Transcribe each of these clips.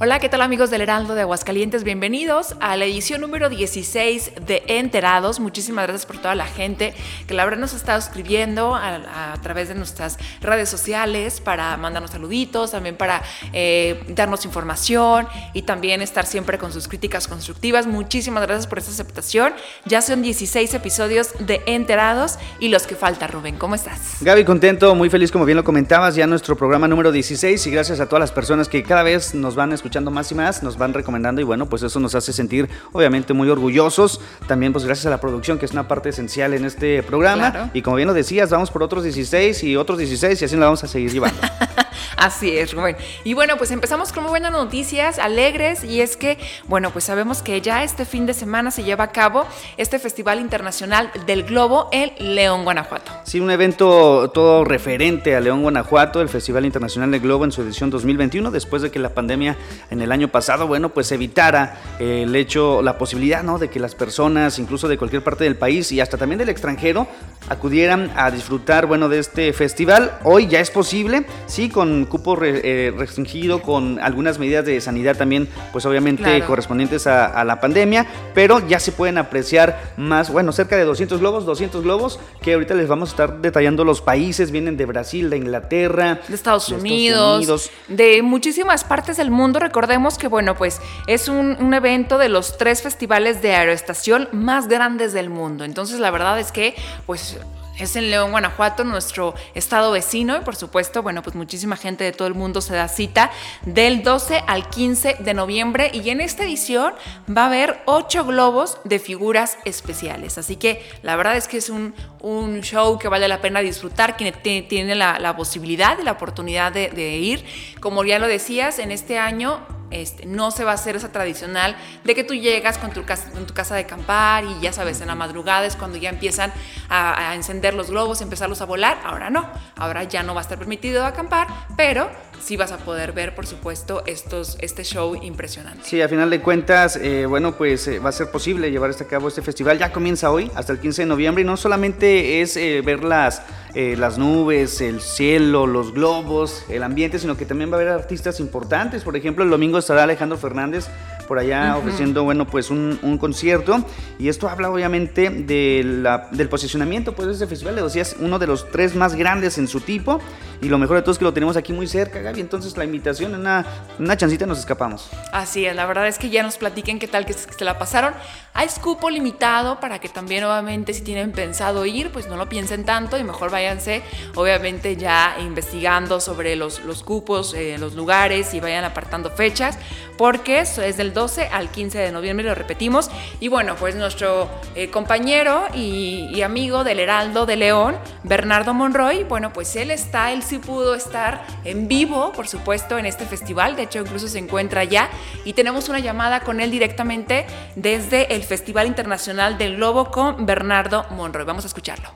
Hola, ¿qué tal amigos del Heraldo de Aguascalientes? Bienvenidos a la edición número 16 de Enterados. Muchísimas gracias por toda la gente que la verdad nos ha estado escribiendo a, través de nuestras redes sociales para mandarnos saluditos, también para eh, darnos información y también estar siempre con sus críticas constructivas. Muchísimas gracias por esta aceptación. Ya son 16 episodios de Enterados y los que falta, Rubén. ¿Cómo estás? Gaby, contento, muy feliz como bien lo comentabas, ya nuestro programa número 16 y gracias a todas las personas que cada vez nos van a escuchar escuchando más y más, nos van recomendando y bueno, pues eso nos hace sentir obviamente muy orgullosos. También pues gracias a la producción que es una parte esencial en este programa. Y como bien lo decías, vamos por otros 16 y otros 16 y así nos vamos a seguir llevando. Así es, Rubén. Y bueno, pues empezamos con muy buenas noticias, alegres, y es que, bueno, pues sabemos que ya este fin de semana se lleva a cabo este Festival Internacional del Globo en León, Guanajuato. Sí, un evento todo referente a León, Guanajuato, el Festival Internacional del Globo en su edición 2021, después de que la pandemia en el año pasado, bueno, pues evitara el hecho, la posibilidad, ¿no? De que las personas, incluso de cualquier parte del país y hasta también del extranjero, acudieran a disfrutar, bueno, de este festival. Hoy ya es posible, sí, con cupo eh, restringido, con algunas medidas de sanidad también, pues obviamente correspondientes a, la pandemia, pero ya se pueden apreciar más, bueno, cerca de 200 globos, 200 globos, que ahorita les vamos a estar detallando los países, vienen de Brasil, de Inglaterra, de Estados, Unidos, de muchísimas partes del mundo. Recordemos que, bueno, pues es un, evento de los tres festivales de aeroestación más grandes del mundo. Entonces, la verdad es que, pues es en León, Guanajuato, nuestro estado vecino y por supuesto, bueno, pues muchísima gente de todo el mundo se da cita del 12 al 15 de noviembre y en esta edición va a haber ocho globos de figuras especiales. Así que la verdad es que es un, un show que vale la pena disfrutar, quien tiene la, la posibilidad y la oportunidad de, de ir. Como ya lo decías, en este año este, no se va a hacer esa tradicional de que tú llegas con tu, casa, tu casa de acampar y ya sabes, en la madrugada es cuando ya empiezan a, a, encender los globos, empezarlos a volar. Ahora no, ahora ya no va a estar permitido acampar, pero sí vas a poder ver, por supuesto, estos, este show impresionante. Sí, a final de cuentas, eh, bueno, pues eh, va a ser posible llevar este a cabo este festival. Ya comienza hoy, hasta el 15 de noviembre, y no solamente es eh, ver las, las nubes, el cielo, los globos, el ambiente, sino que también va a haber artistas importantes. Por ejemplo, el domingo estará Alejandro Fernández por allá ofreciendo, bueno, pues un, un, concierto. Y esto habla obviamente de la, del posicionamiento pues, de este festival. Le decía, es uno de los tres más grandes en su tipo. Y lo mejor de todo es que lo tenemos aquí muy cerca, Gaby. Entonces la invitación, en una, una chancita nos escapamos. Así es, la verdad es que ya nos platiquen qué tal que se la pasaron. Hay cupo limitado para que también, obviamente, si tienen pensado ir, pues no lo piensen tanto y mejor váyanse, obviamente, ya investigando sobre los, los cupos, eh, los lugares y vayan apartando fechas, porque es del 12 al 15 de noviembre, lo repetimos. Y bueno, pues nuestro eh, compañero y, y, amigo del Heraldo de León, Bernardo Monroy, bueno, pues él está, él sí pudo estar en vivo, por supuesto, en este festival. De hecho, incluso se encuentra allá y tenemos una llamada con él directamente desde el Festival Internacional del Globo con Bernardo Monroy. Vamos a escucharlo.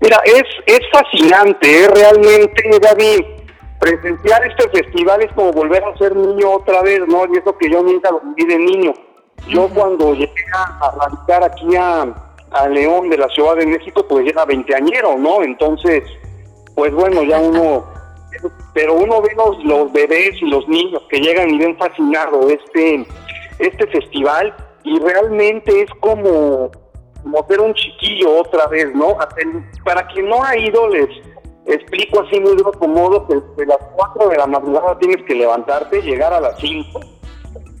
Mira, es, es fascinante, ¿eh? realmente, David. Presenciar este festival es como volver a ser niño otra vez, ¿no? Y eso que yo nunca lo viví de niño. Yo cuando llegué a radicar aquí a, a, León de la Ciudad de México, pues era veinteañero, ¿no? Entonces, pues bueno, ya uno, pero uno ve los, los bebés y los niños que llegan y ven fascinado este, este festival y realmente es como, como ser un chiquillo otra vez, ¿no? Para quien no ha ido, les explico así muy de modo que de las 4 de la madrugada tienes que levantarte, llegar a las 5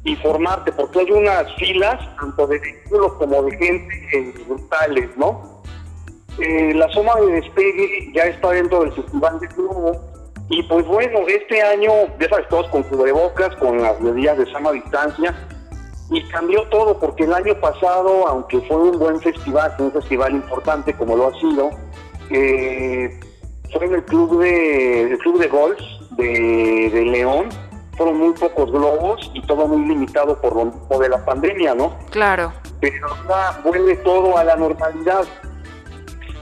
y formarte, porque hay unas filas, tanto de vehículos como de gente brutales, ¿no? Eh, la zona de despegue ya está dentro del festival de globo y pues bueno, este año, ya sabes, todos con cubrebocas, con las medidas de sana distancia, y cambió todo porque el año pasado, aunque fue un buen festival, un festival importante como lo ha sido, eh, fue en el club de el club de golf de, de, León, fueron muy pocos globos y todo muy limitado por lo de la pandemia, ¿no? Claro. Pero ahora vuelve todo a la normalidad.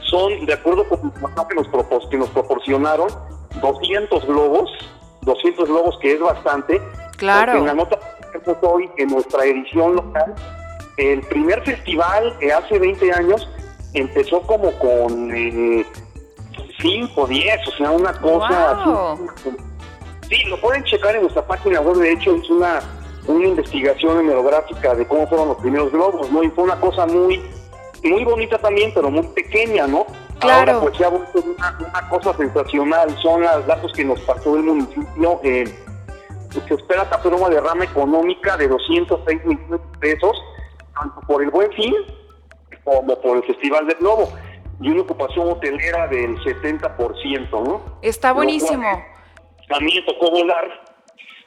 Son, de acuerdo con lo que nos, propos, que nos proporcionaron, 200 globos, 200 globos que es bastante. Claro. En la nota hoy en nuestra edición local. El primer festival que hace 20 años empezó como con 5, eh, 10, o sea, una cosa así, Sí, lo pueden checar en nuestra página web, de hecho es una, una investigación hemerográfica de cómo fueron los primeros globos, ¿no? Y fue una cosa muy, muy bonita también, pero muy pequeña, ¿no? Claro. Ahora pues ya una, una cosa sensacional, son los datos que nos pasó el municipio, eh, se espera captar una derrama económica de 206 millones de pesos, tanto por el buen fin como por el Festival del Globo, y una ocupación hotelera del 70%, ¿no? Está buenísimo. A mí me tocó volar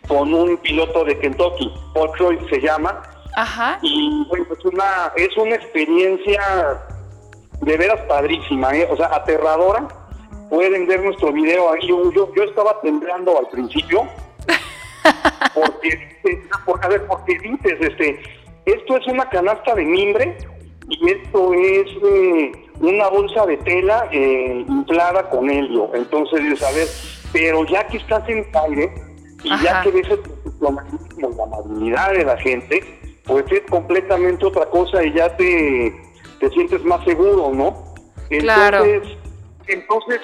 con un piloto de Kentucky, Paul Croy se llama, Ajá. y bueno, pues una, es una experiencia de veras padrísima, ¿eh? o sea, aterradora. Pueden ver nuestro video ahí. Yo, yo, yo estaba temblando al principio. Porque, este, a ver, porque dices, este, esto es una canasta de mimbre y esto es eh, una bolsa de tela eh, inflada con helio. Entonces, dices, a ver, pero ya que estás en aire y ya que ves el la amabilidad de la gente, pues es completamente otra cosa y ya te, te sientes más seguro, ¿no? Claro. Entonces, entonces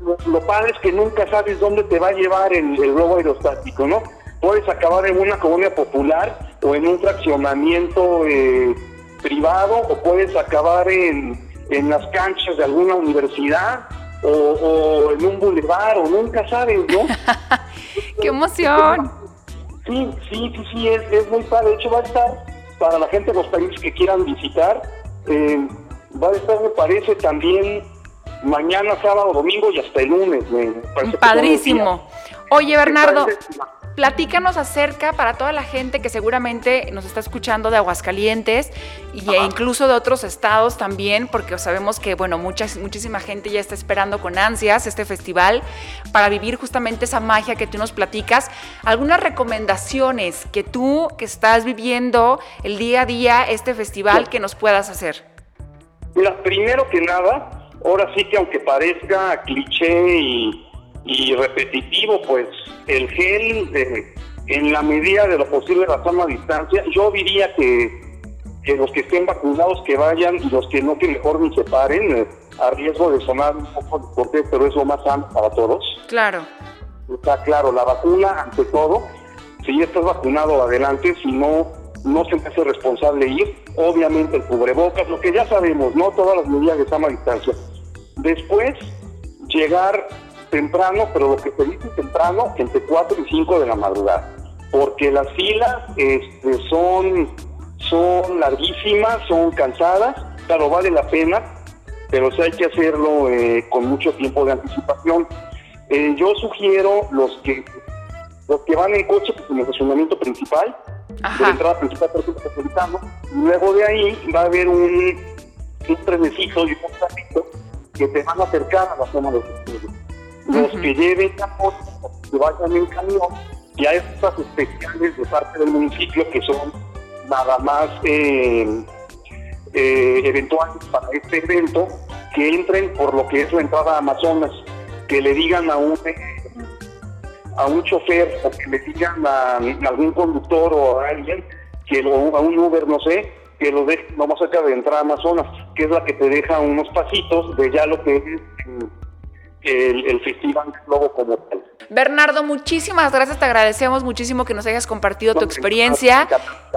lo, lo padre es que nunca sabes dónde te va a llevar el, el globo aerostático, ¿no? Puedes acabar en una colonia popular o en un fraccionamiento eh, privado o puedes acabar en, en las canchas de alguna universidad o, o en un bulevar o nunca sabes, ¿no? ¡Qué emoción! Sí, sí, sí, sí, es, es muy padre. De hecho, va a estar para la gente de los países que quieran visitar. eh, va a estar, me parece, también mañana, sábado, domingo y hasta el lunes. me Padrísimo. Oye, Bernardo, platícanos acerca para toda la gente que seguramente nos está escuchando de Aguascalientes y e incluso de otros estados también, porque sabemos que, bueno, muchas, muchísima gente ya está esperando con ansias este festival para vivir justamente esa magia que tú nos platicas. Algunas recomendaciones que tú, que estás viviendo el día a día este festival, que nos puedas hacer. Mira, primero que nada, ahora sí que aunque parezca cliché y, y repetitivo, pues el gel, eh, en la medida de lo posible, la sana distancia, yo diría que, que los que estén vacunados que vayan y los que no, que mejor ni se paren, eh, a riesgo de sonar un poco de cortés, pero es lo más sano para todos. Claro. Está claro, la vacuna ante todo. Si ya estás vacunado, adelante. Si no, no se me hace responsable ir. Obviamente el cubrebocas, lo que ya sabemos, ¿no? Todas las medidas de sana distancia. Después, llegar temprano, pero lo que se dice temprano, entre 4 y 5 de la madrugada. Porque las filas este, son, son larguísimas, son cansadas. Claro, vale la pena, pero sí hay que hacerlo eh, con mucho tiempo de anticipación. Eh, yo sugiero los que los que van en coche pues, en el estacionamiento principal, Ajá. de la entrada principal y luego de ahí va a haber un, un trenecito y un carrito que te van a acercar a la zona de los que lleven la moto, que vayan en camión, y hay estas especiales de parte del municipio que son nada más eh, eh, eventuales para este evento, que entren por lo que es la entrada a Amazonas, que le digan a un a un chofer o que le digan a, a algún conductor o a alguien que lo, a un Uber no sé que lo deje lo más cerca de entrar a Amazonas que es la que te deja unos pasitos de ya lo que es mm, el, el festival del globo como tal. Bernardo, muchísimas gracias, te agradecemos muchísimo que nos hayas compartido tu No, experiencia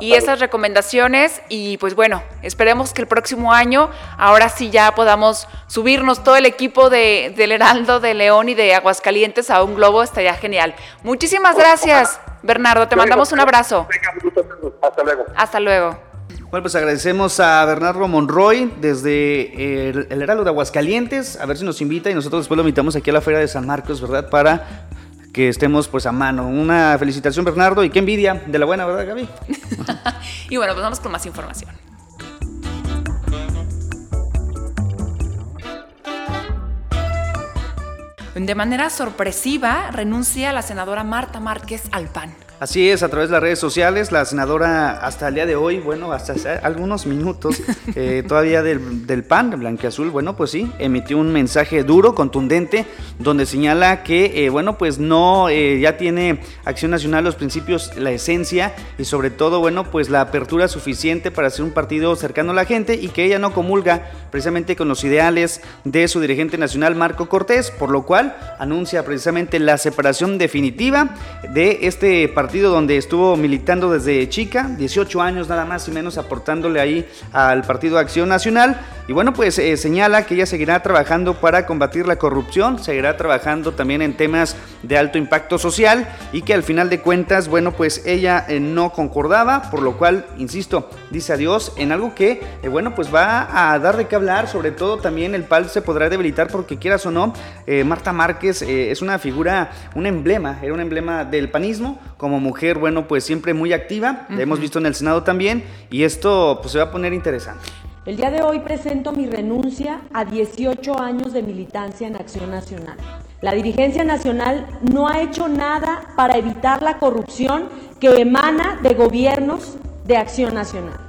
y esas recomendaciones. Y pues bueno, esperemos que el próximo año ahora sí ya podamos subirnos todo el equipo de, del Heraldo de León y de Aguascalientes a un globo, estaría genial. Muchísimas gracias, Bernardo, te mandamos un abrazo. Hasta luego. Hasta luego. Bueno, pues agradecemos a Bernardo Monroy desde el, el Heraldo de Aguascalientes, a ver si nos invita y nosotros después lo invitamos aquí a la Feria de San Marcos, ¿verdad? Para que estemos pues a mano. Una felicitación Bernardo y qué envidia de la buena, ¿verdad Gaby? Y bueno, pues vamos con más información. De manera sorpresiva, renuncia la senadora Marta Márquez al PAN. Así es, a través de las redes sociales, la senadora hasta el día de hoy, bueno, hasta algunos minutos eh, todavía del, del PAN, de Blanqueazul, bueno, pues sí, emitió un mensaje duro, contundente, donde señala que, eh, bueno, pues no, eh, ya tiene Acción Nacional los principios, la esencia y sobre todo, bueno, pues la apertura suficiente para ser un partido cercano a la gente y que ella no comulga precisamente con los ideales de su dirigente nacional, Marco Cortés, por lo cual anuncia precisamente la separación definitiva de este partido partido donde estuvo militando desde chica, 18 años nada más y menos aportándole ahí al Partido Acción Nacional. Y bueno, pues eh, señala que ella seguirá trabajando para combatir la corrupción, seguirá trabajando también en temas de alto impacto social y que al final de cuentas, bueno, pues ella eh, no concordaba, por lo cual, insisto, dice adiós en algo que, eh, bueno, pues va a dar de qué hablar, sobre todo también el PAL se podrá debilitar porque quieras o no, Marta Márquez es una figura, un emblema, era un emblema del panismo, como mujer, bueno, pues siempre muy activa, la hemos visto en el Senado también, y esto pues se va a poner interesante. El día de hoy presento mi renuncia a 18 años de militancia en Acción Nacional. La dirigencia nacional no ha hecho nada para evitar la corrupción que emana de gobiernos de Acción Nacional.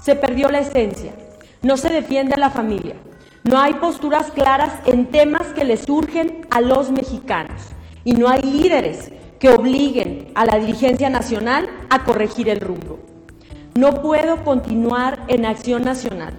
Se perdió la esencia, no se defiende a la familia, no hay posturas claras en temas que le surgen a los mexicanos y no hay líderes que obliguen a la dirigencia nacional a corregir el rumbo. No puedo continuar en acción nacional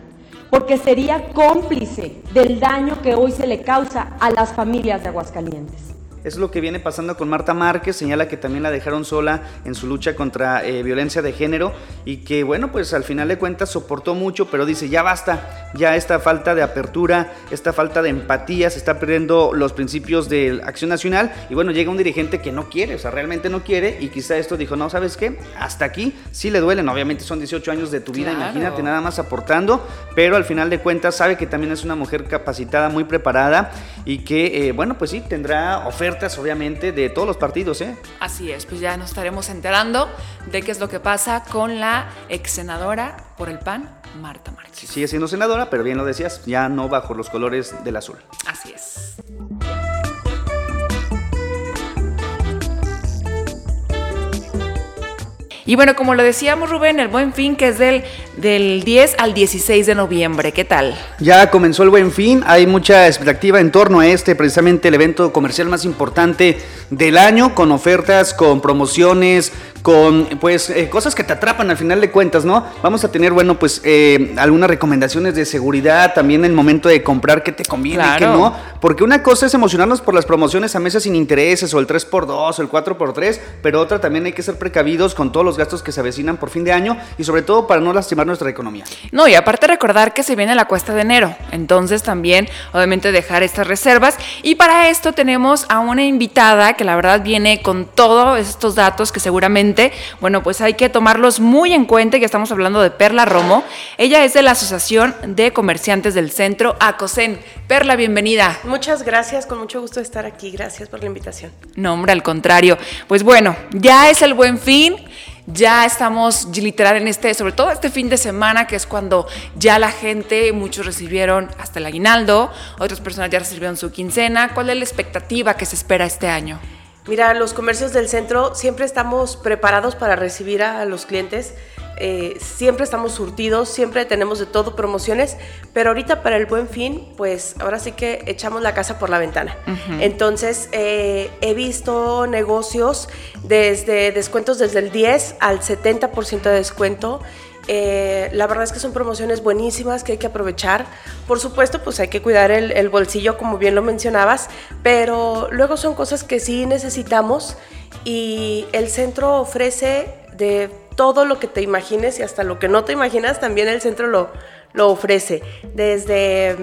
porque sería cómplice del daño que hoy se le causa a las familias de Aguascalientes. Es lo que viene pasando con Marta Márquez, señala que también la dejaron sola en su lucha contra eh, violencia de género y que bueno, pues al final de cuentas soportó mucho, pero dice, ya basta, ya esta falta de apertura, esta falta de empatía, se está perdiendo los principios de acción nacional y bueno, llega un dirigente que no quiere, o sea, realmente no quiere y quizá esto dijo, no, ¿sabes qué? Hasta aquí sí le duelen, obviamente son 18 años de tu vida, imagínate nada más aportando, pero al final de cuentas sabe que también es una mujer capacitada, muy preparada y que, eh, bueno, pues sí, tendrá ofertas obviamente, de todos los partidos, ¿eh? Así es, pues ya nos estaremos enterando de qué es lo que pasa con la ex senadora por el PAN, Marta Márquez. Sigue siendo senadora, pero bien lo decías, ya no bajo los colores del azul. Así es. Y bueno, como lo decíamos Rubén, el buen fin que es del, del 10 al 16 de noviembre, ¿qué tal? Ya comenzó el buen fin, hay mucha expectativa en torno a este, precisamente el evento comercial más importante del año, con ofertas, con promociones, con pues eh, cosas que te atrapan al final de cuentas, ¿no? Vamos a tener, bueno, pues eh, algunas recomendaciones de seguridad, también en el momento de comprar qué te conviene y qué no, porque una cosa es emocionarnos por las promociones a meses sin intereses o el 3x2 o el 4x3, pero otra también hay que ser precavidos con todos los gastos que se avecinan por fin de año y sobre todo para no lastimar nuestra economía. No, y aparte recordar que se viene la cuesta de enero, entonces también obviamente dejar estas reservas y para esto tenemos a una invitada que la verdad viene con todos estos datos que seguramente bueno, pues hay que tomarlos muy en cuenta, que estamos hablando de Perla Romo. Ella es de la Asociación de Comerciantes del Centro, ACOSEN. Perla, bienvenida. Muchas gracias, con mucho gusto estar aquí. Gracias por la invitación. No, hombre, al contrario. Pues bueno, ya es el buen fin ya estamos literal en este, sobre todo este fin de semana, que es cuando ya la gente, muchos recibieron hasta el aguinaldo, otras personas ya recibieron su quincena. ¿Cuál es la expectativa que se espera este año? Mira, los comercios del centro siempre estamos preparados para recibir a los clientes. Eh, siempre estamos surtidos, siempre tenemos de todo promociones, pero ahorita para el buen fin, pues ahora sí que echamos la casa por la ventana. Entonces, eh, he visto negocios desde descuentos desde el 10 al 70% de descuento eh, la verdad es que son promociones buenísimas que hay que aprovechar. Por supuesto, pues hay que cuidar el, bolsillo, como bien lo mencionabas, pero luego son cosas que sí necesitamos y el centro ofrece de todo lo que te imagines y hasta lo que no te imaginas, también el centro lo, lo ofrece. Desde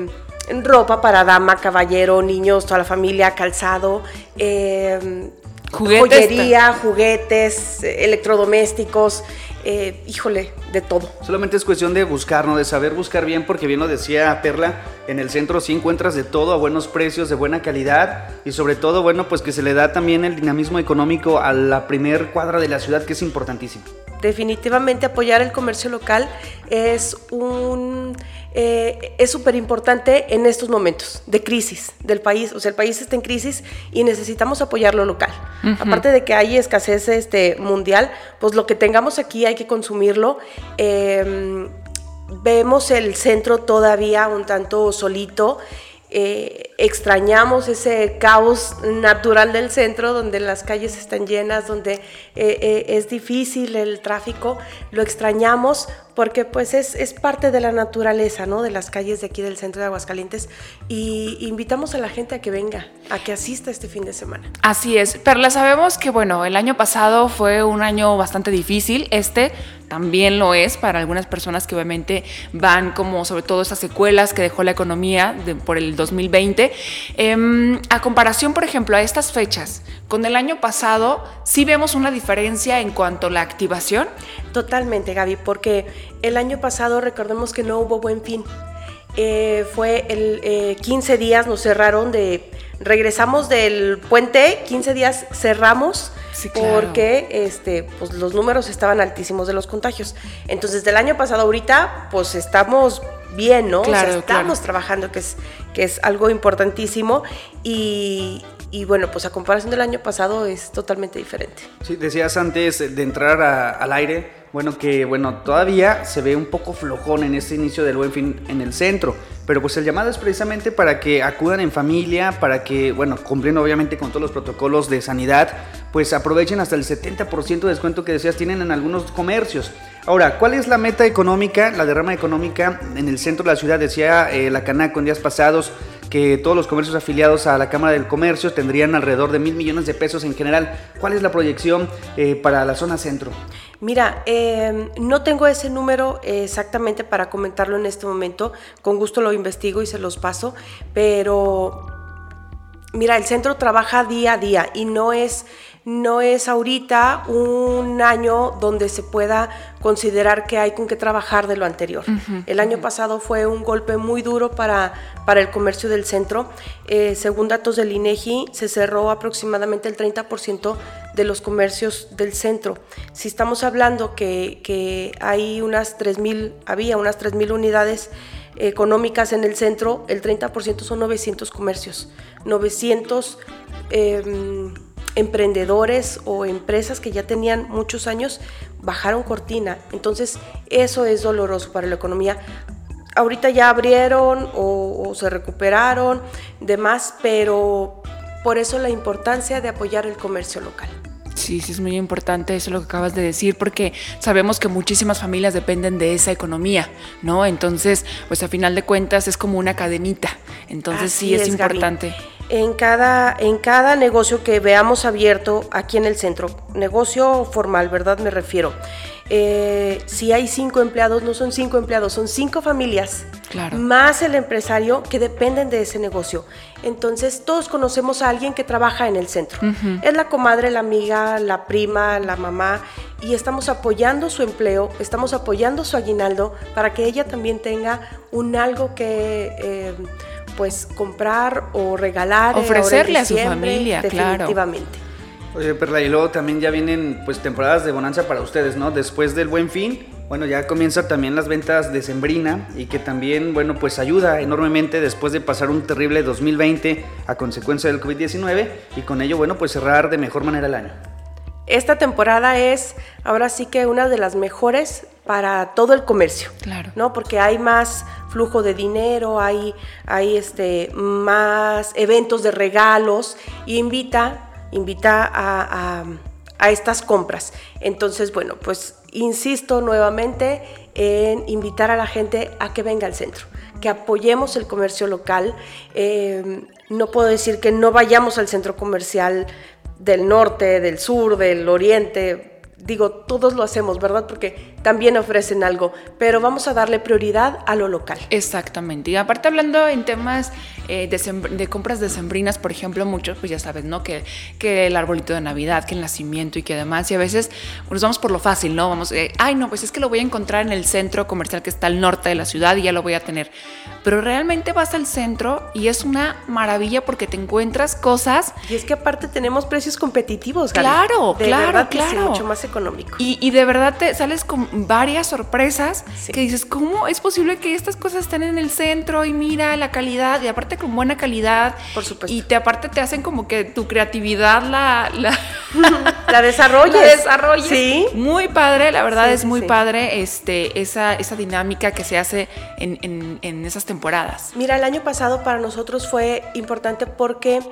mm, ropa para dama, caballero, niños, toda la familia, calzado, eh, joyería, juguetes, electrodomésticos. Eh, híjole, de todo. Solamente es cuestión de buscar, ¿no? De saber buscar bien, porque bien lo decía Perla, en el centro sí encuentras de todo a buenos precios, de buena calidad y sobre todo, bueno, pues que se le da también el dinamismo económico a la primer cuadra de la ciudad, que es importantísimo. definitivamente apoyar el comercio local es un eh, es súper importante en estos momentos de crisis del país. O sea, el país está en crisis y necesitamos apoyar lo local. Aparte de que hay escasez este, mundial, pues lo que tengamos aquí hay que consumirlo. Em, vemos el centro todavía un tanto solito. Eh, extrañamos ese caos natural del centro donde las calles están llenas, donde eh, eh, es difícil el tráfico, lo extrañamos porque pues es, es, parte de la naturaleza, ¿no? De las calles de aquí del centro de Aguascalientes y invitamos a la gente a que venga, a que asista este fin de semana. Así es, Perla, sabemos que bueno, el año pasado fue un año bastante difícil, este también lo es para algunas personas que obviamente van como sobre todo esas secuelas que dejó la economía por el 2020. Em, a comparación, por ejemplo, a estas fechas, con el año pasado, ¿sí vemos una diferencia en cuanto a la activación? Totalmente, Gaby, porque el año pasado recordemos que no hubo buen fin. Eh, fue el 15 eh, días, nos cerraron de... Regresamos del puente, 15 días cerramos porque este, pues, los números estaban altísimos de los contagios. Entonces, del año pasado ahorita, pues estamos bien, ¿no? Claro, estamos trabajando, que es, que es algo importantísimo. Y, y, bueno, pues a comparación del año pasado es totalmente diferente. Sí, decías antes de entrar al aire, bueno, que bueno, todavía se ve un poco flojón en este inicio del buen fin en el centro. Pero pues el llamado es precisamente para que acudan en familia, para que, bueno, cumpliendo obviamente con todos los protocolos de sanidad, pues aprovechen hasta el 70% de descuento que decías tienen en algunos comercios. Ahora, ¿cuál es la meta económica, la derrama económica en el centro de la ciudad? Decía eh, la Canaco en días pasados que todos los comercios afiliados a la Cámara del Comercio tendrían alrededor de mil millones de pesos en general. ¿Cuál es la proyección eh, para la zona centro? Mira, em, no tengo ese número exactamente para comentarlo en este momento. Con gusto lo investigo y se los paso. Pero, mira, el centro trabaja día a día y no es no es ahorita un año donde se pueda considerar que hay con qué trabajar de lo anterior. el año pasado fue un golpe muy duro para, para el comercio del centro. Eh, según datos del INEGI, se cerró aproximadamente el 30% de los comercios del centro. Si estamos hablando que, hay unas 3.000, había unas 3.000 unidades económicas en el centro, el 30% son 900 comercios. 900 emprendedores o empresas que ya tenían muchos años bajaron cortina. Entonces eso es doloroso para la economía. Ahorita ya abrieron o, se recuperaron, demás, pero por eso la importancia de apoyar el comercio local. Sí, sí, es muy importante eso lo que acabas de decir, porque sabemos que muchísimas familias dependen de esa economía, ¿no? Entonces, pues a final de cuentas es como una cadenita. Entonces sí es, importante en cada, en cada negocio que veamos abierto aquí en el centro, negocio formal, ¿verdad? Me refiero. Eh, si hay cinco empleados, no son cinco empleados, son cinco familias, claro. más el empresario que dependen de ese negocio. Entonces, todos conocemos a alguien que trabaja en el centro. Es la comadre, la amiga, la prima, la mamá, y estamos apoyando su empleo, estamos apoyando su aguinaldo para que ella también tenga un algo que... Eh, pues comprar o regalar. Ofrecerle a su familia, definitivamente. Oye, Perla, y luego también ya vienen pues temporadas de bonanza para ustedes, ¿no? Después del buen fin, bueno, ya comienza también las ventas de Sembrina y que también, bueno, pues ayuda enormemente después de pasar un terrible 2020 a consecuencia del COVID-19 y con ello, bueno, pues cerrar de mejor manera el año. Esta temporada es ahora sí que una de las mejores para todo el comercio. Claro. ¿No? Porque hay más flujo de dinero, hay, hay este, más eventos de regalos y invita, invita a, a estas compras. Entonces, bueno, pues insisto nuevamente en invitar a la gente a que venga al centro, que apoyemos el comercio local. Eh, no puedo decir que no vayamos al centro comercial del norte, del sur, del oriente. Digo, todos lo hacemos, ¿verdad? Porque también ofrecen algo, pero vamos a darle prioridad a lo local. Exactamente. Y aparte hablando en temas eh, de, de, compras decembrinas, por ejemplo, muchos, pues ya sabes, ¿no? Que, que el arbolito de Navidad, que el nacimiento y que además, y a veces nos vamos por lo fácil, ¿no? Vamos, eh, ay, no, pues es que lo voy a encontrar en el centro comercial que está al norte de la ciudad y ya lo voy a tener. Pero realmente vas al centro y es una maravilla porque te encuentras cosas. Y es que aparte tenemos precios competitivos, Claro, de claro, verdad claro. Que sí, mucho más económico. Y, y, de verdad te sales con varias sorpresas sí. que dices, ¿cómo es posible que estas cosas estén en el centro? Y mira la calidad, y aparte con buena calidad. Por supuesto. Y te aparte te hacen como que tu creatividad la... La, la desarrolles. La desarrolles. Sí. Muy padre, la verdad sí, es muy sí. padre este, esa, esa dinámica que se hace en, en, en esas temporadas. Mira, el año pasado para nosotros fue importante porque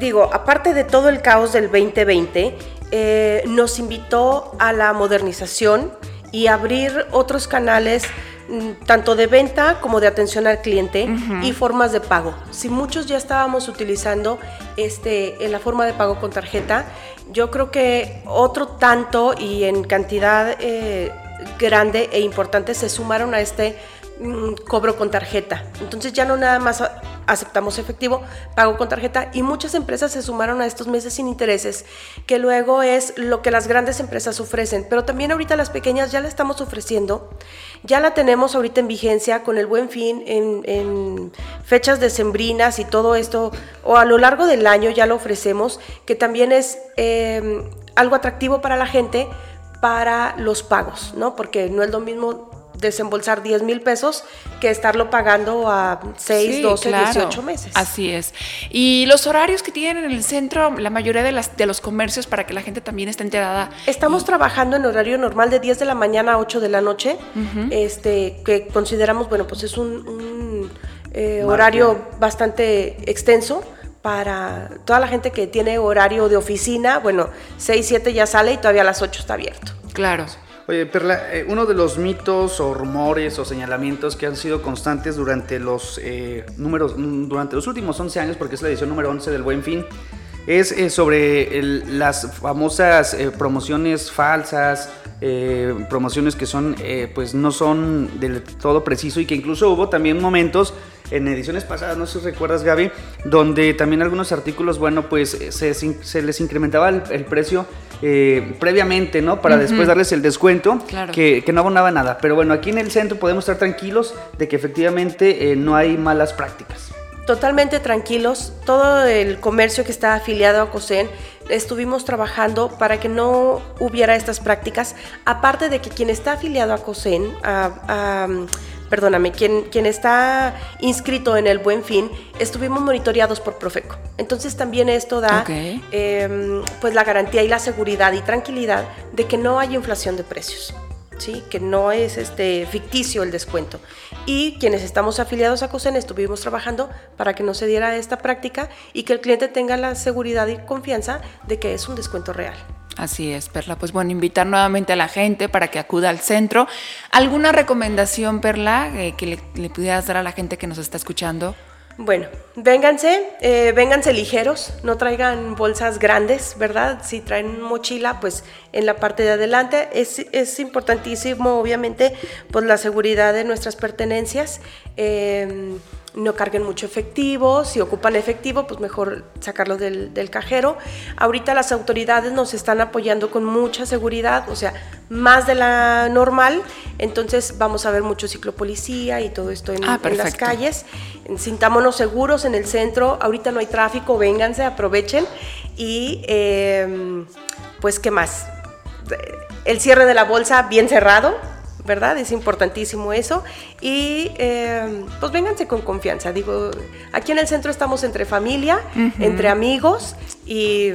digo, aparte de todo el caos del 2020, eh, nos invitó a la modernización y abrir otros canales mm, tanto de venta como de atención al cliente uh -huh. y formas de pago. Si muchos ya estábamos utilizando este, en la forma de pago con tarjeta, yo creo que otro tanto y en cantidad eh, grande e importante se sumaron a este mm, cobro con tarjeta. Entonces ya no nada más aceptamos efectivo, pago con tarjeta y muchas empresas se sumaron a estos meses sin intereses, que luego es lo que las grandes empresas ofrecen, pero también ahorita las pequeñas ya la estamos ofreciendo, ya la tenemos ahorita en vigencia con el buen fin, en, fechas decembrinas y todo esto, o a lo largo del año ya lo ofrecemos, que también es eh, algo atractivo para la gente para los pagos, ¿no? Porque no es lo mismo desembolsar 10 mil pesos que estarlo pagando a 6, sí, 12, claro. 18 meses. Así es. Y los horarios que tienen en el centro, la mayoría de, las, de los comercios, para que la gente también esté enterada. Estamos y... trabajando en horario normal de 10 de la mañana a 8 de la noche, uh -huh. este, que consideramos, bueno, pues es un, un eh, horario bastante extenso para toda la gente que tiene horario de oficina, bueno, 6, 7 ya sale y todavía a las 8 está abierto. Claro. Oye, Perla, eh, uno de los mitos o rumores o señalamientos que han sido constantes durante los eh, números, durante los últimos 11 años, porque es la edición número 11 del Buen Fin, es eh, sobre el, las famosas promociones falsas, promociones que son, pues no son del todo preciso y que incluso hubo también momentos en ediciones pasadas, no sé si recuerdas Gaby, donde también algunos artículos, bueno, pues se, se les incrementaba el, el precio eh, previamente, ¿no? Para uh -huh. después darles el descuento, claro. que, que, no abonaba nada. Pero bueno, aquí en el centro podemos estar tranquilos de que efectivamente eh, no hay malas prácticas. Totalmente tranquilos. Todo el comercio que está afiliado a COSEN estuvimos trabajando para que no hubiera estas prácticas. Aparte de que quien está afiliado a COSEN, a, a perdóname, quien, quien está inscrito en el Buen Fin, estuvimos monitoreados por Profeco. Entonces también esto da okay. eh, pues la garantía y la seguridad y tranquilidad de que no hay inflación de precios. ¿Sí? que no es este ficticio el descuento. Y quienes estamos afiliados a COSEN estuvimos trabajando para que no se diera esta práctica y que el cliente tenga la seguridad y confianza de que es un descuento real. Así es, Perla. Pues bueno, invitar nuevamente a la gente para que acuda al centro. ¿Alguna recomendación, Perla, eh, que le, pudieras dar a la gente que nos está escuchando? Bueno, vénganse, eh, vénganse ligeros, no traigan bolsas grandes, ¿verdad? Si traen mochila, pues en la parte de adelante es, importantísimo, obviamente, pues la seguridad de nuestras pertenencias. Eh, no carguen mucho efectivo, si ocupan efectivo, pues mejor sacarlo del, del, cajero. Ahorita las autoridades nos están apoyando con mucha seguridad, o sea, más de la normal, entonces vamos a ver mucho ciclopolicía y todo esto en, ah, en las calles. Sintámonos seguros en el centro, ahorita no hay tráfico, vénganse, aprovechen y eh, pues, ¿qué más? El cierre de la bolsa bien cerrado, ¿verdad? Es importantísimo eso. Y eh, pues vénganse con confianza. Digo, aquí en el centro estamos entre familia, uh -huh. entre amigos y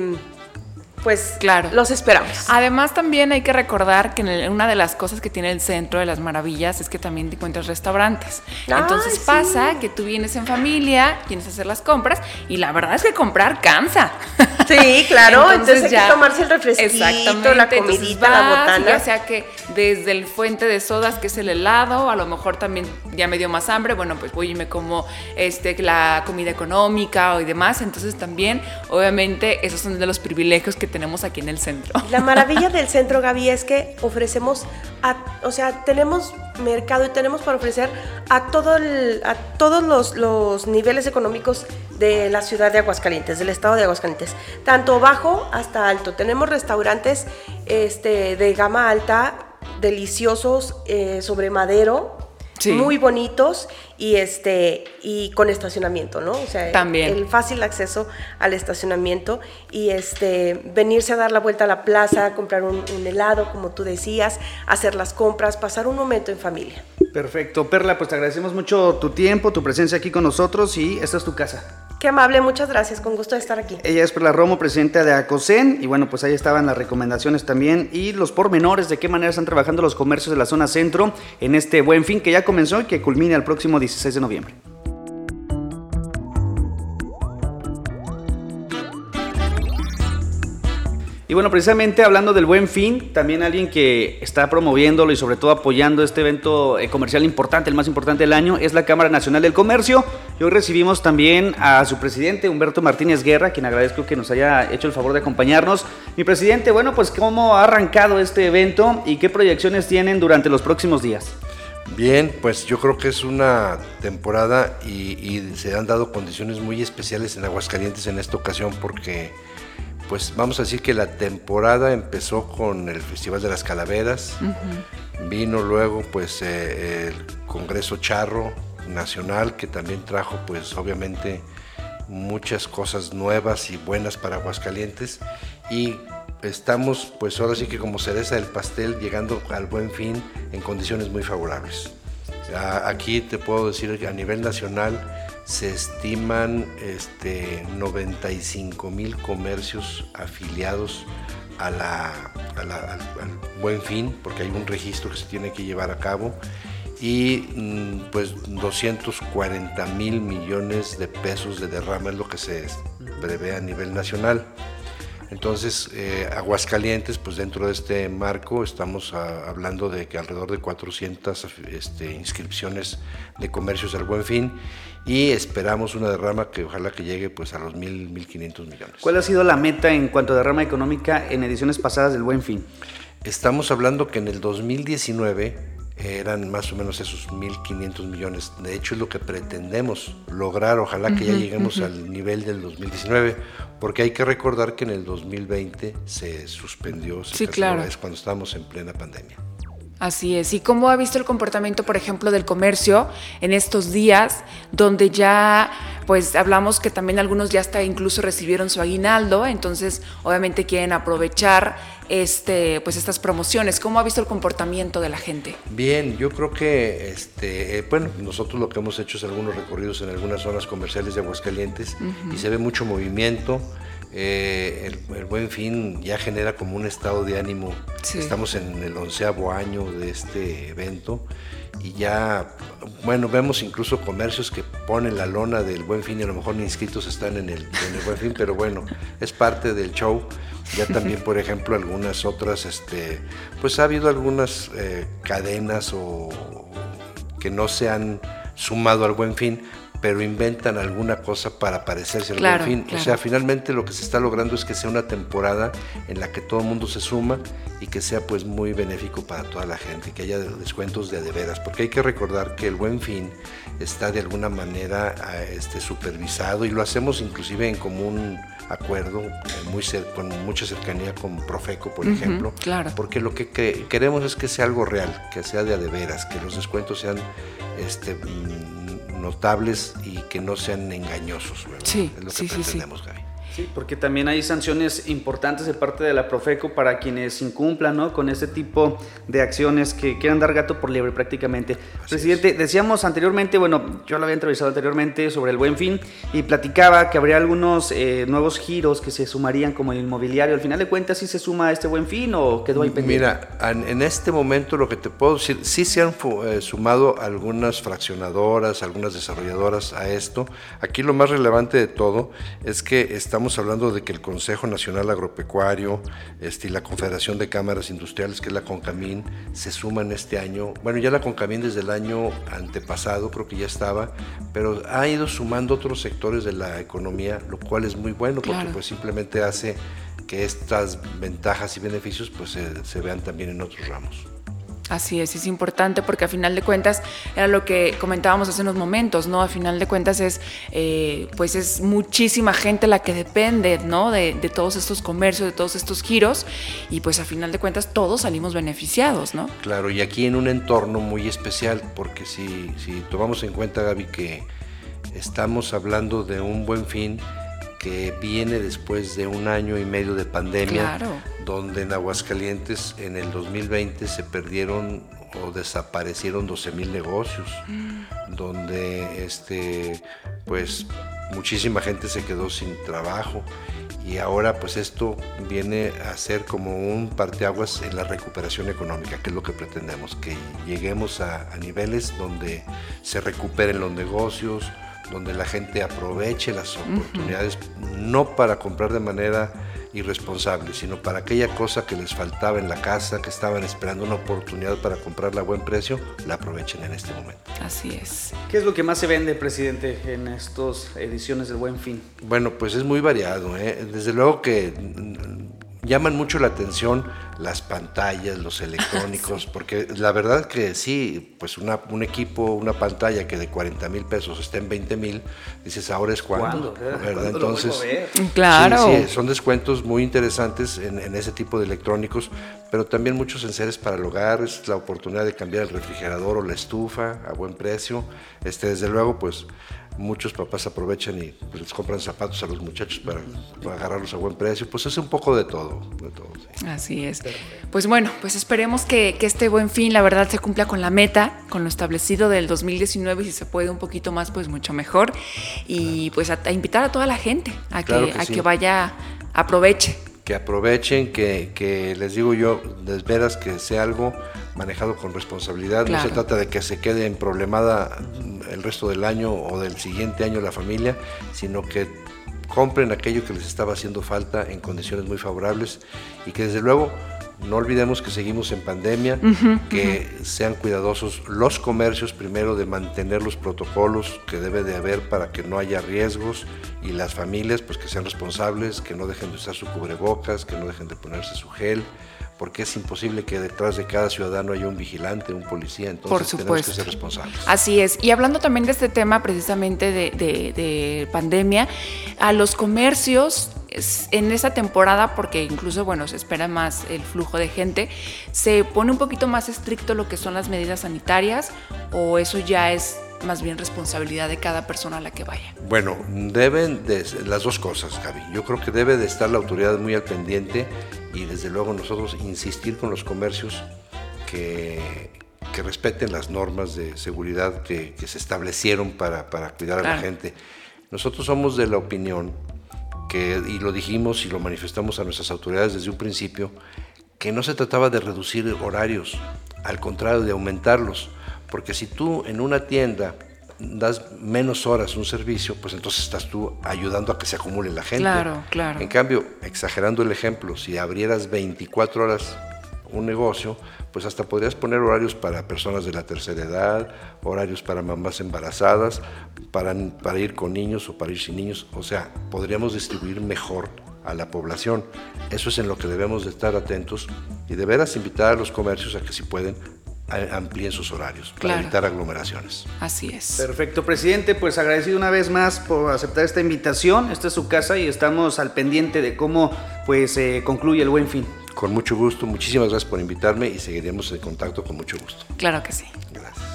pues claro. los esperamos. Además también hay que recordar que el, una de las cosas que tiene el centro de las maravillas es que también te encuentras restaurantes. Ay, Entonces sí. pasa que tú vienes en familia, tienes que hacer las compras y la verdad es que comprar cansa. Sí, claro, entonces, entonces hay que tomarse el refresquito, la comidita, vas, la botana. Ya sea que desde el fuente de sodas que es el helado, a lo mejor también ya me dio más hambre, bueno, pues voy y me como este, la comida económica y demás, entonces también obviamente esos son de los privilegios que tenemos aquí en el centro. La maravilla del centro, Gaby, es que ofrecemos, o sea, tenemos mercado y tenemos para ofrecer a, todo a todos los, los niveles económicos de la ciudad de Aguascalientes, del estado de Aguascalientes, tanto bajo hasta alto. Tenemos restaurantes este, de gama alta, deliciosos, eh, sobre madero, muy bonitos y este y con estacionamiento, ¿no? O sea, También. el fácil acceso al estacionamiento y este venirse a dar la vuelta a la plaza, comprar un, un, helado, como tú decías, hacer las compras, pasar un momento en familia. Perfecto, Perla, pues te agradecemos mucho tu tiempo, tu presencia aquí con nosotros y esta es tu casa. Qué amable, muchas gracias, con gusto de estar aquí. Ella es Perla Romo, presidenta de ACOSEN, y bueno, pues ahí estaban las recomendaciones también y los pormenores de qué manera están trabajando los comercios de la zona centro en este buen fin que ya comenzó y que culmina el próximo 16 de noviembre. Y bueno, precisamente hablando del buen fin, también alguien que está promoviéndolo y sobre todo apoyando este evento eh, comercial importante, el más importante del año, es la Cámara Nacional del Comercio. Y hoy recibimos también a su presidente, Humberto Martínez Guerra, quien agradezco que nos haya hecho el favor de acompañarnos. Mi presidente, bueno, pues cómo ha arrancado este evento y qué proyecciones tienen durante los próximos días. Bien, pues yo creo que es una temporada y, y se han dado condiciones muy especiales en Aguascalientes en esta ocasión porque pues vamos a decir que la temporada empezó con el Festival de las Calaveras, vino luego pues eh, el Congreso Charro Nacional que también trajo pues obviamente muchas cosas nuevas y buenas para Aguascalientes. Y estamos pues ahora sí que como cereza del pastel llegando al buen fin en condiciones muy favorables. Aquí te puedo decir que a nivel nacional se estiman este, 95 mil comercios afiliados a la, al, buen fin, porque hay un registro que se tiene que llevar a cabo, y mm, pues 240 mil millones de pesos de derrama es lo que se prevé a nivel nacional. Entonces, eh, Aguascalientes, pues dentro de este marco estamos ah, hablando de que alrededor de 400 este, inscripciones de comercios al buen fin y esperamos una derrama que ojalá que llegue pues a los 1.000, 1.500 millones. ¿Cuál ha sido la meta en cuanto a derrama económica en ediciones pasadas del buen fin? Estamos hablando que en el 2019 eran más o menos esos 1.500 millones. De hecho, es lo que pretendemos lograr. Ojalá que ya lleguemos al nivel del 2019, porque hay que recordar que en el 2020 se suspendió, sí, claro. es cuando estábamos en plena pandemia. Así es. ¿Y cómo ha visto el comportamiento, por ejemplo, del comercio en estos días, donde ya, pues, hablamos que también algunos ya hasta incluso recibieron su aguinaldo, entonces, obviamente quieren aprovechar este, pues, estas promociones. ¿Cómo ha visto el comportamiento de la gente? Bien, yo creo que, este, eh, bueno, nosotros lo que hemos hecho es algunos recorridos en algunas zonas comerciales de Aguascalientes y se ve mucho movimiento. Eh, el, buen fin ya genera como un estado de ánimo. Estamos en el onceavo año de este evento y ya, bueno, vemos incluso comercios que ponen la lona del buen fin y a lo mejor ni inscritos están en el, en el buen fin, pero bueno, es parte del show. Ya también, por ejemplo, algunas otras, este, pues ha habido algunas eh, cadenas o que no se han sumado al buen fin, pero inventan alguna cosa para parecerse al buen fin. O sea, finalmente lo que se está logrando es que sea una temporada en la que todo el mundo se suma y que sea pues muy benéfico para toda la gente, que haya descuentos de adeveras, porque hay que recordar que el buen fin está de alguna manera ah, este, supervisado y lo hacemos inclusive en común acuerdo, eh, muy con mucha cercanía con Profeco, por ejemplo, claro. porque lo que, queremos es que sea algo real, que sea de adeveras, que los descuentos sean este, mm, notables y que no sean engañosos. Sí, es lo que sí, pretendemos, Gaby. Sí, porque también hay sanciones importantes de parte de la Profeco para quienes incumplan ¿no? con este tipo de acciones que quieran dar gato por liebre prácticamente. Presidente, decíamos anteriormente, bueno, yo lo había entrevistado anteriormente sobre el buen fin y platicaba que habría algunos eh, nuevos giros que se sumarían como el inmobiliario. Al final de cuentas, ¿sí se suma a este buen fin o quedó ahí pendiente? Mira, en este momento lo que te puedo decir, sí se han eh, sumado algunas fraccionadoras, algunas desarrolladoras a esto. Aquí lo más relevante de todo es que estamos estamos hablando de que el Consejo Nacional Agropecuario este, y la Confederación de Cámaras Industriales, que es la CONCAMIN, se suman este año. Bueno, ya la CONCAMIN desde el año antepasado creo que ya estaba, pero ha ido sumando otros sectores de la economía, lo cual es muy bueno porque pues simplemente hace que estas ventajas y beneficios pues se vean también en otros ramos. Así es, es importante porque a final de cuentas era lo que comentábamos hace unos momentos, ¿no? A final de cuentas es, eh, pues es muchísima gente la que depende, ¿no? De, todos estos comercios, de todos estos giros y pues a final de cuentas todos salimos beneficiados, ¿no? Claro, y aquí en un entorno muy especial porque si, si tomamos en cuenta, Gaby, que estamos hablando de un buen fin, que viene después de un año y medio de pandemia, donde en Aguascalientes en el 2020 se perdieron o desaparecieron 12 mil negocios, mm. donde este, pues muchísima gente se quedó sin trabajo y ahora pues esto viene a ser como un parteaguas en la recuperación económica, que es lo que pretendemos, que lleguemos a, a niveles donde se recuperen los negocios, donde la gente aproveche las oportunidades, no para comprar de manera irresponsable, sino para aquella cosa que les faltaba en la casa, que estaban esperando una oportunidad para comprarla a buen precio, la aprovechen en este momento. Así es. ¿Qué es lo que más se vende, presidente, en estas ediciones del Buen Fin? Bueno, pues es muy variado. ¿eh? Desde luego que llaman mucho la atención las pantallas, los electrónicos, porque la verdad que sí, pues una, un equipo, una pantalla que de 40 mil pesos está en 20 mil, dices, ahora es cuando, ¿verdad? Entonces, claro. Sí, son descuentos muy interesantes en, en, ese tipo de electrónicos, pero también muchos enseres para el hogar, es la oportunidad de cambiar el refrigerador o la estufa a buen precio, este, desde luego, pues muchos papás aprovechan y pues, les compran zapatos a los muchachos para, agarrarlos a buen precio, pues es un poco de todo. Así es. Pues bueno, pues esperemos que, este buen fin, la verdad, se cumpla con la meta, con lo establecido del 2019 y si se puede un poquito más, pues mucho mejor. Y pues a, invitar a toda la gente a que, a que vaya, aproveche que aprovechen, que, que, les digo yo, de veras que sea algo manejado con responsabilidad. No se trata de que se quede en problemada el resto del año o del siguiente año la familia, sino que compren aquello que les estaba haciendo falta en condiciones muy favorables y que desde luego no olvidemos que seguimos en pandemia, que sean cuidadosos los comercios primero de mantener los protocolos que debe de haber para que no haya riesgos y las familias pues que sean responsables, que no dejen de usar su cubrebocas, que no dejen de ponerse su gel, porque es imposible que detrás de cada ciudadano haya un vigilante, un policía, entonces Por supuesto. tenemos que ser responsables. Así es. Y hablando también de este tema precisamente de, de pandemia, a los comercios en esa temporada, porque incluso, bueno, se espera más el flujo de gente, se pone un poquito más estricto lo que son las medidas sanitarias o eso ya es más bien responsabilidad de cada persona a la que vaya? Bueno, deben de las dos cosas, Gaby. Yo creo que debe de estar la autoridad muy al pendiente y desde luego nosotros insistir con los comercios que, que respeten las normas de seguridad que, se establecieron para, para cuidar a la gente. Nosotros somos de la opinión que, y lo dijimos y lo manifestamos a nuestras autoridades desde un principio, que no se trataba de reducir horarios, al contrario, de aumentarlos. Porque si tú en una tienda das menos horas un servicio, pues entonces estás tú ayudando a que se acumule la gente. Claro, claro. En cambio, exagerando el ejemplo, si abrieras 24 horas un negocio, pues hasta podrías poner horarios para personas de la tercera edad, horarios para mamás embarazadas, para, para ir con niños o para ir sin niños. O sea, podríamos distribuir mejor a la población. Eso es en lo que debemos de estar atentos y de veras invitar a los comercios a que si pueden amplíen sus horarios para evitar aglomeraciones. Así es. Perfecto, presidente. Pues agradecido una vez más por aceptar esta invitación. Esta es su casa y estamos al pendiente de cómo pues eh, concluye el buen fin. Con mucho gusto, muchísimas gracias por invitarme y seguiremos en contacto con mucho gusto. Claro que sí. Gracias.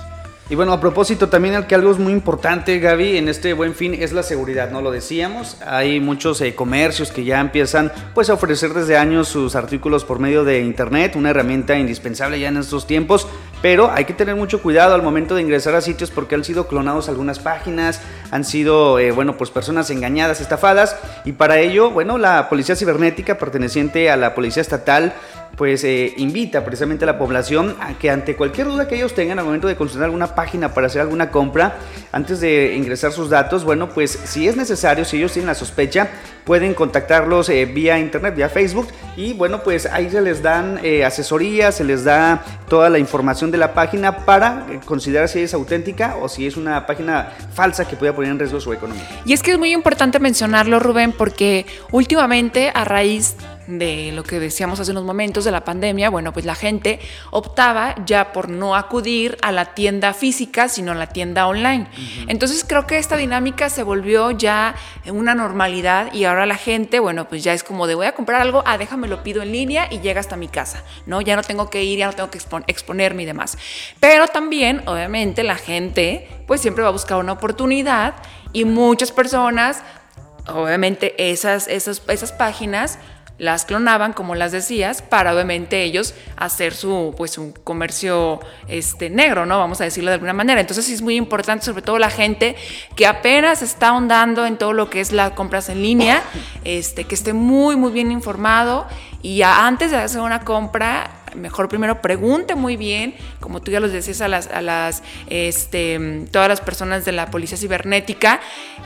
Y bueno, a propósito también que algo es muy importante, Gaby, en este buen fin es la seguridad, ¿no? Lo decíamos, hay muchos eh, comercios que ya empiezan pues a ofrecer desde años sus artículos por medio de internet, una herramienta indispensable ya en estos tiempos, pero hay que tener mucho cuidado al momento de ingresar a sitios porque han sido clonados algunas páginas, han sido, eh, bueno, pues personas engañadas, estafadas, y para ello, bueno, la Policía Cibernética perteneciente a la Policía Estatal pues eh, invita precisamente a la población a que ante cualquier duda que ellos tengan al momento de consultar alguna página para hacer alguna compra, antes de ingresar sus datos, bueno, pues si es necesario, si ellos tienen la sospecha, pueden contactarlos eh, vía internet, vía Facebook y bueno, pues ahí se les dan eh, asesoría, se les da toda la información de la página para considerar si es auténtica o si es una página falsa que pueda en economía. Y es que es muy importante mencionarlo, Rubén, porque últimamente a raíz de lo que decíamos hace unos momentos de la pandemia, bueno, pues la gente optaba ya por no acudir a la tienda física, sino a la tienda online. Entonces creo que esta dinámica se volvió ya una normalidad y ahora la gente, bueno, pues ya es como de voy a comprar algo, ah, déjame lo pido en línea y llega hasta mi casa, ¿no? Ya no tengo que ir, ya no tengo que exponerme y demás. Pero también, obviamente, la gente pues siempre va a buscar una oportunidad y muchas personas, obviamente esas, esas, esas páginas las clonaban, como las decías, para obviamente ellos hacer su, pues, un comercio este, negro, ¿no? Vamos a decirlo de alguna manera. Entonces sí es muy importante, sobre todo la gente que apenas está ahondando en todo lo que es las compras en línea, este, que esté muy, muy bien informado y antes de hacer una compra, mejor primero pregunte muy bien, como tú ya los decías a las, a las este, todas las personas de la policía cibernética,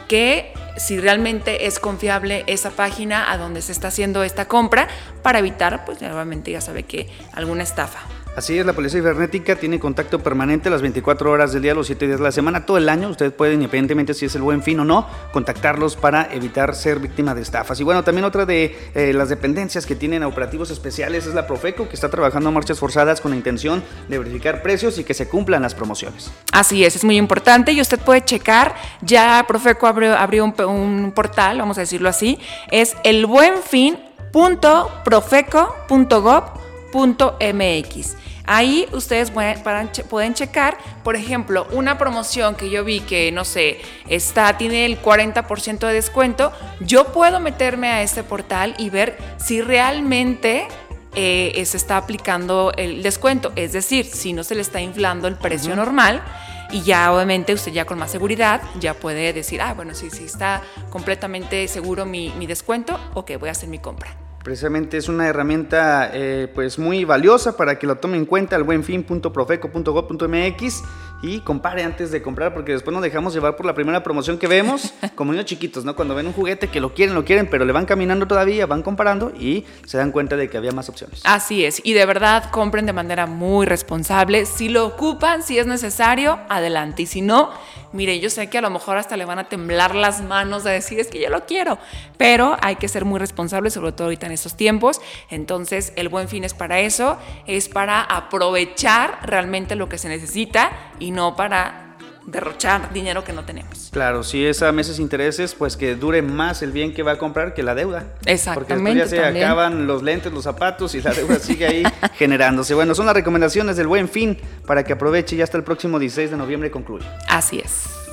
que si realmente es confiable esa página a donde se está haciendo esta compra para evitar, pues nuevamente ya sabe que alguna estafa. Así es, la Policía Cibernética tiene contacto permanente las 24 horas del día, los 7 días de la semana, todo el año. Usted puede, independientemente si es el buen fin o no, contactarlos para evitar ser víctima de estafas. Y bueno, también otra de eh, las dependencias que tienen operativos especiales es la Profeco, que está trabajando marchas forzadas con la intención de verificar precios y que se cumplan las promociones. Así es, es muy importante y usted puede checar, ya Profeco abrió, un portal, vamos a decirlo así, es elbuenfin.profeco.gov.mx. Ahí ustedes pueden, checar, por ejemplo, una promoción que yo vi que, no sé, está, tiene el 40% de descuento, yo puedo meterme a este portal y ver si realmente eh, se está aplicando el descuento, es decir, si no se le está inflando el precio normal y ya obviamente usted ya con más seguridad ya puede decir, ah, bueno, sí está completamente seguro mi, mi descuento, ok, voy a hacer mi compra. Precisamente es una herramienta eh, pues muy valiosa para que lo tome en cuenta al buenfin.profeco.gov.mx y compare antes de comprar porque después nos dejamos llevar por la primera promoción que vemos como niños chiquitos, ¿no? Cuando ven un juguete que lo quieren, lo quieren, pero le van caminando todavía, van comparando y se dan cuenta de que había más opciones. Así es, y de verdad compren de manera muy responsable. Si lo ocupan, si es necesario, adelante. Y si no, mire, yo sé que a lo mejor hasta le van a temblar las manos de decir es que yo lo quiero, pero hay que ser muy responsables, sobre todo ahorita en estos tiempos. Entonces, el buen fin es para eso, es para aprovechar realmente lo que se necesita y no para derrochar dinero que no tenemos. Claro, si es a meses intereses, pues que dure más el bien que va a comprar que la deuda. Exactamente. Porque después ya se acaban los lentes, los zapatos y la deuda sigue ahí generándose. Bueno, son las recomendaciones del buen fin para que aproveche y hasta el próximo 16 de noviembre concluye. Así es.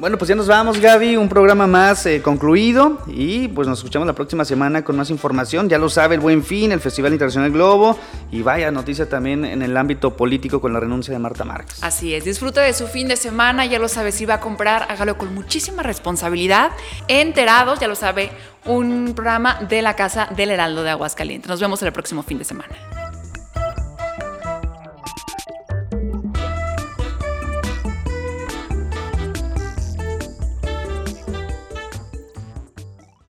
Bueno, pues ya nos vamos, Gaby. Un programa más eh, concluido. Y pues nos escuchamos la próxima semana con más información. Ya lo sabe, el Buen Fin, el Festival Internacional Globo. Y vaya noticia también en el ámbito político con la renuncia de Marta Márquez. Así es. Disfrute de su fin de semana. Ya lo sabe, si va a comprar, hágalo con muchísima responsabilidad. Enterados, ya lo sabe, un programa de la Casa del Heraldo de Aguascalientes. Nos vemos el próximo fin de semana.